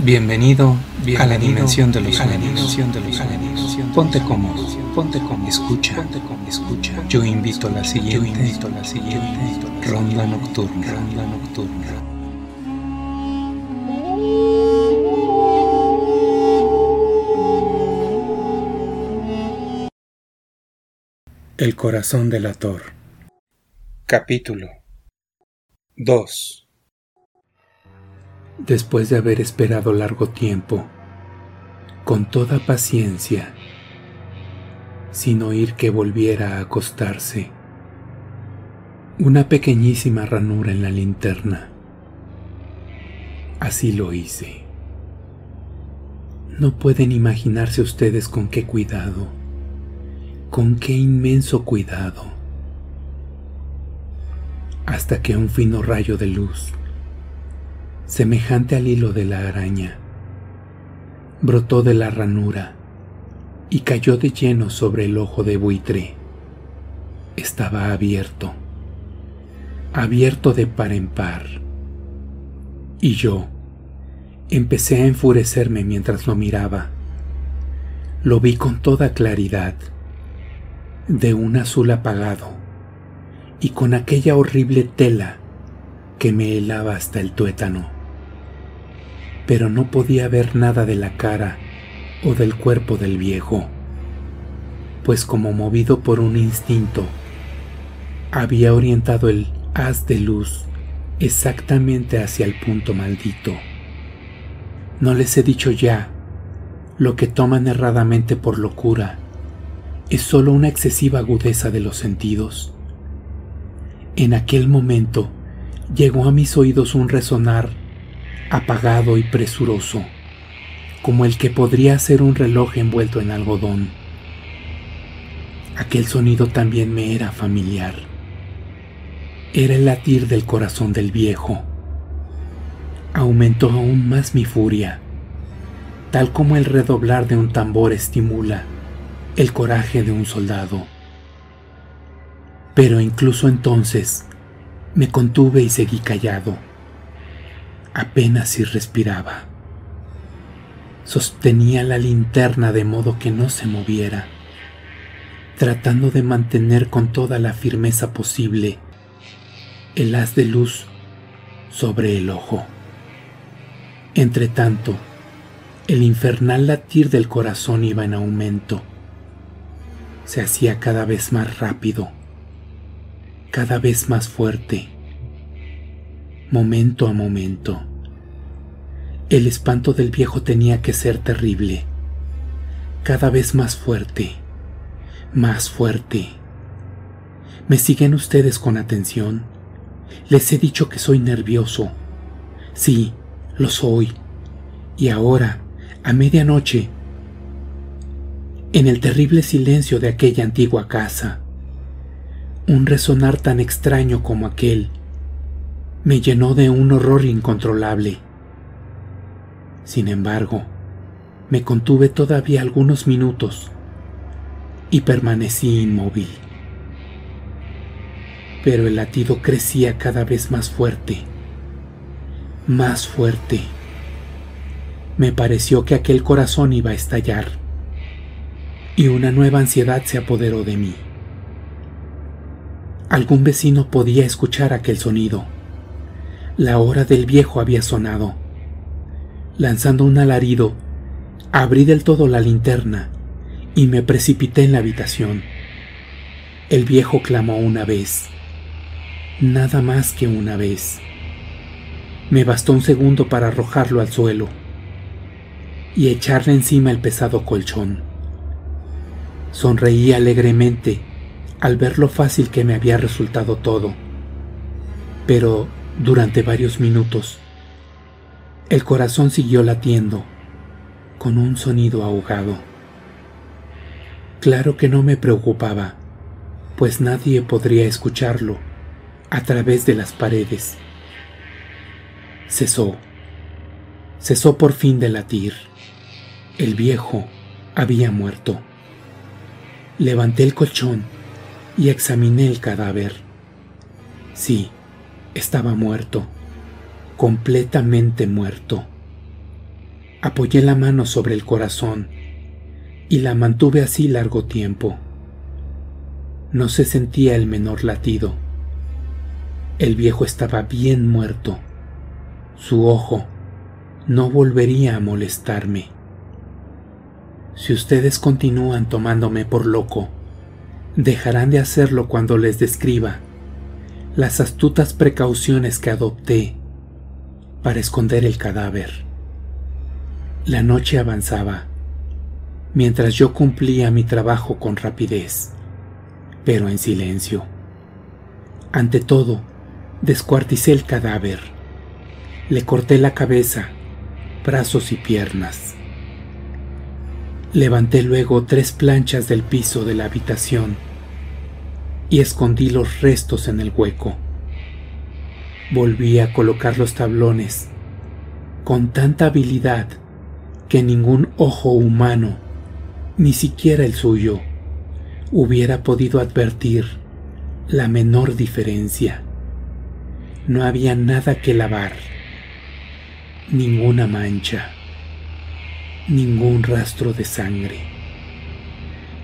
Bienvenido, a la dimensión de los sueños. Ponte cómodo, ponte cómodo, escucha, ponte cómodo, escucha. Yo invito a la siguiente, yo invito a la siguiente. Ronda nocturna, ronda nocturna. El corazón del ator. Capítulo 2 después de haber esperado largo tiempo, con toda paciencia, sin oír que volviera a acostarse, una pequeñísima ranura en la linterna. Así lo hice. No pueden imaginarse ustedes con qué cuidado, con qué inmenso cuidado, hasta que un fino rayo de luz semejante al hilo de la araña, brotó de la ranura y cayó de lleno sobre el ojo de buitre. Estaba abierto, abierto de par en par. Y yo empecé a enfurecerme mientras lo miraba. Lo vi con toda claridad, de un azul apagado, y con aquella horrible tela que me helaba hasta el tuétano pero no podía ver nada de la cara o del cuerpo del viejo, pues como movido por un instinto, había orientado el haz de luz exactamente hacia el punto maldito. No les he dicho ya, lo que toman erradamente por locura es solo una excesiva agudeza de los sentidos. En aquel momento llegó a mis oídos un resonar apagado y presuroso, como el que podría ser un reloj envuelto en algodón. Aquel sonido también me era familiar. Era el latir del corazón del viejo. Aumentó aún más mi furia, tal como el redoblar de un tambor estimula el coraje de un soldado. Pero incluso entonces me contuve y seguí callado apenas si respiraba. Sostenía la linterna de modo que no se moviera, tratando de mantener con toda la firmeza posible el haz de luz sobre el ojo. Entretanto, el infernal latir del corazón iba en aumento. Se hacía cada vez más rápido, cada vez más fuerte momento a momento. El espanto del viejo tenía que ser terrible, cada vez más fuerte, más fuerte. ¿Me siguen ustedes con atención? Les he dicho que soy nervioso. Sí, lo soy. Y ahora, a medianoche, en el terrible silencio de aquella antigua casa, un resonar tan extraño como aquel me llenó de un horror incontrolable. Sin embargo, me contuve todavía algunos minutos y permanecí inmóvil. Pero el latido crecía cada vez más fuerte, más fuerte. Me pareció que aquel corazón iba a estallar y una nueva ansiedad se apoderó de mí. Algún vecino podía escuchar aquel sonido la hora del viejo había sonado. Lanzando un alarido, abrí del todo la linterna y me precipité en la habitación. El viejo clamó una vez, nada más que una vez. Me bastó un segundo para arrojarlo al suelo y echarle encima el pesado colchón. Sonreí alegremente al ver lo fácil que me había resultado todo, pero durante varios minutos. El corazón siguió latiendo, con un sonido ahogado. Claro que no me preocupaba, pues nadie podría escucharlo a través de las paredes. Cesó. Cesó por fin de latir. El viejo había muerto. Levanté el colchón y examiné el cadáver. Sí, estaba muerto, completamente muerto. Apoyé la mano sobre el corazón y la mantuve así largo tiempo. No se sentía el menor latido. El viejo estaba bien muerto. Su ojo no volvería a molestarme. Si ustedes continúan tomándome por loco, dejarán de hacerlo cuando les describa las astutas precauciones que adopté para esconder el cadáver. La noche avanzaba, mientras yo cumplía mi trabajo con rapidez, pero en silencio. Ante todo, descuarticé el cadáver. Le corté la cabeza, brazos y piernas. Levanté luego tres planchas del piso de la habitación y escondí los restos en el hueco. Volví a colocar los tablones con tanta habilidad que ningún ojo humano, ni siquiera el suyo, hubiera podido advertir la menor diferencia. No había nada que lavar, ninguna mancha, ningún rastro de sangre.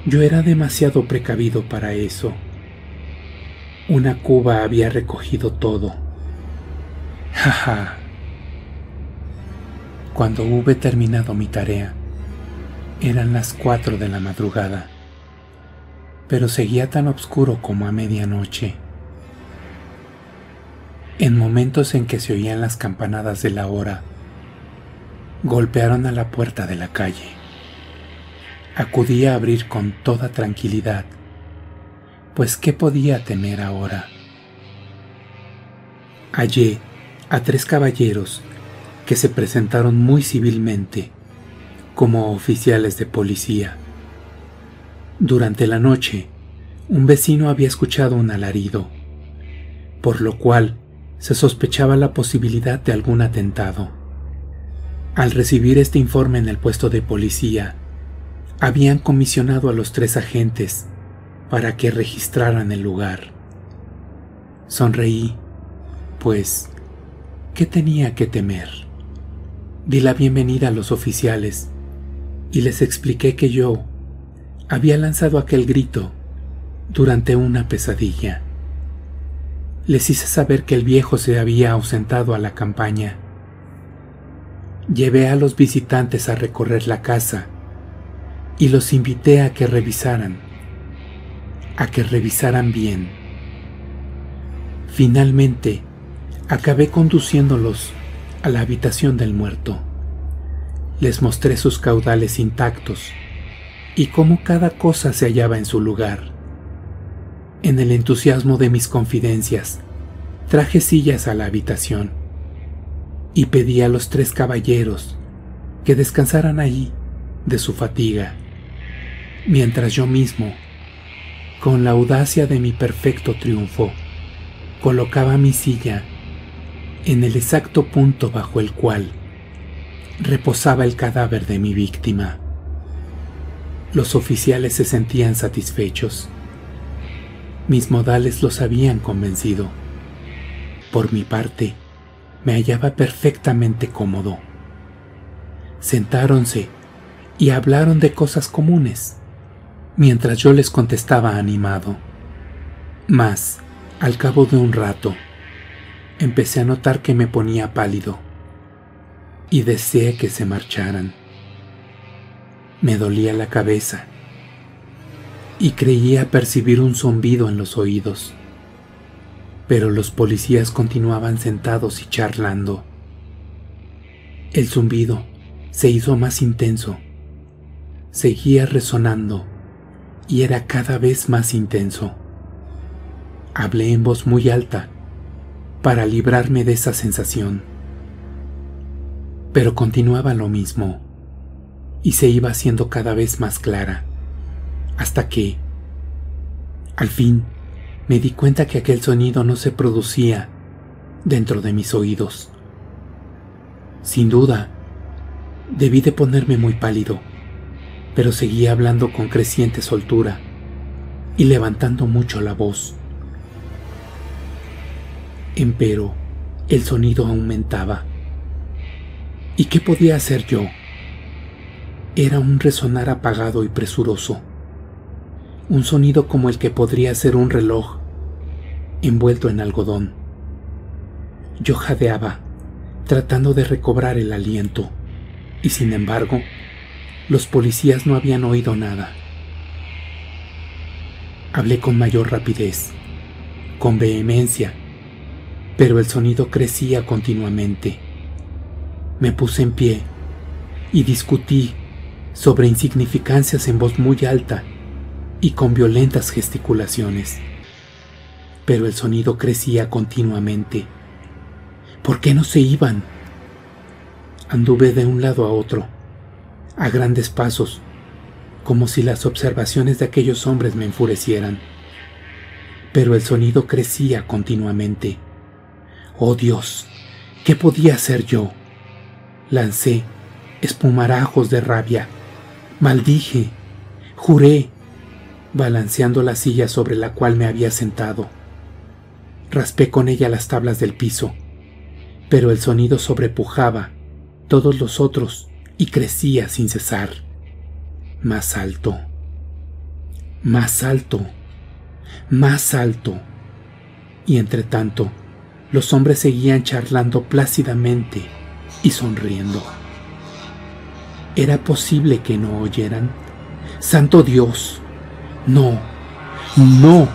Yo era demasiado precavido para eso. Una cuba había recogido todo. Jaja. Cuando hube terminado mi tarea, eran las cuatro de la madrugada, pero seguía tan oscuro como a medianoche. En momentos en que se oían las campanadas de la hora, golpearon a la puerta de la calle. Acudí a abrir con toda tranquilidad, pues ¿qué podía temer ahora? Hallé a tres caballeros que se presentaron muy civilmente como oficiales de policía. Durante la noche, un vecino había escuchado un alarido, por lo cual se sospechaba la posibilidad de algún atentado. Al recibir este informe en el puesto de policía, habían comisionado a los tres agentes para que registraran el lugar. Sonreí, pues, ¿qué tenía que temer? Di la bienvenida a los oficiales y les expliqué que yo había lanzado aquel grito durante una pesadilla. Les hice saber que el viejo se había ausentado a la campaña. Llevé a los visitantes a recorrer la casa y los invité a que revisaran, a que revisaran bien. Finalmente, acabé conduciéndolos a la habitación del muerto. Les mostré sus caudales intactos y cómo cada cosa se hallaba en su lugar. En el entusiasmo de mis confidencias, traje sillas a la habitación y pedí a los tres caballeros que descansaran allí de su fatiga, mientras yo mismo, con la audacia de mi perfecto triunfo, colocaba mi silla en el exacto punto bajo el cual reposaba el cadáver de mi víctima. Los oficiales se sentían satisfechos. Mis modales los habían convencido. Por mi parte, me hallaba perfectamente cómodo. Sentáronse y hablaron de cosas comunes, mientras yo les contestaba animado. Mas, al cabo de un rato, empecé a notar que me ponía pálido y deseé que se marcharan. Me dolía la cabeza y creía percibir un zumbido en los oídos, pero los policías continuaban sentados y charlando. El zumbido se hizo más intenso, seguía resonando y era cada vez más intenso. Hablé en voz muy alta para librarme de esa sensación. Pero continuaba lo mismo y se iba haciendo cada vez más clara, hasta que, al fin, me di cuenta que aquel sonido no se producía dentro de mis oídos. Sin duda, debí de ponerme muy pálido, pero seguía hablando con creciente soltura y levantando mucho la voz. Empero el sonido aumentaba. ¿Y qué podía hacer yo Era un resonar apagado y presuroso, un sonido como el que podría ser un reloj envuelto en algodón. Yo jadeaba, tratando de recobrar el aliento, y sin embargo, los policías no habían oído nada. Hablé con mayor rapidez, con vehemencia, pero el sonido crecía continuamente. Me puse en pie y discutí sobre insignificancias en voz muy alta y con violentas gesticulaciones. Pero el sonido crecía continuamente. ¿Por qué no se iban? Anduve de un lado a otro, a grandes pasos, como si las observaciones de aquellos hombres me enfurecieran. Pero el sonido crecía continuamente. Oh Dios, ¿qué podía hacer yo? Lancé espumarajos de rabia Maldije, juré, balanceando la silla sobre la cual me había sentado. Raspé con ella las tablas del piso, pero el sonido sobrepujaba todos los otros y crecía sin cesar. Más alto, más alto, más alto. Y entre tanto, los hombres seguían charlando plácidamente y sonriendo. ¿Era posible que no oyeran? Santo Dios, no, no.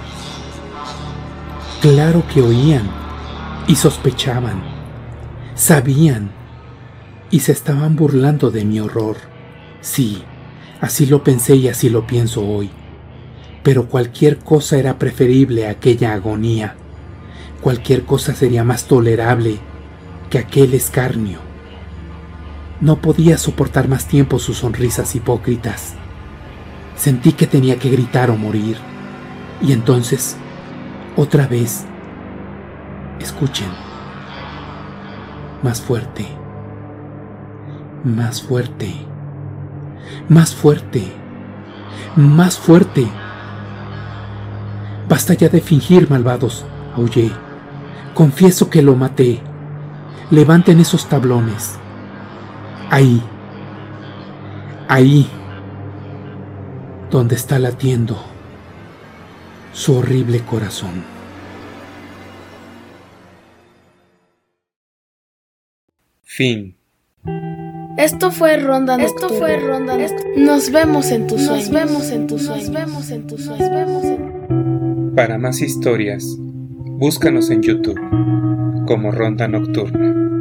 Claro que oían y sospechaban, sabían y se estaban burlando de mi horror. Sí, así lo pensé y así lo pienso hoy. Pero cualquier cosa era preferible a aquella agonía. Cualquier cosa sería más tolerable que aquel escarnio. No podía soportar más tiempo sus sonrisas hipócritas. Sentí que tenía que gritar o morir. Y entonces, otra vez, escuchen, más fuerte, más fuerte, más fuerte, más fuerte. Basta ya de fingir, malvados, aullé. Confieso que lo maté. Levanten esos tablones. Ahí, ahí, donde está latiendo su horrible corazón. Fin. Esto fue Ronda Nocturna. Esto fue Ronda Nos vemos en tus sueños. Nos vemos en tus sueños. Nos vemos en tus sueños. Nos vemos en... Para más historias, búscanos en YouTube como Ronda Nocturna.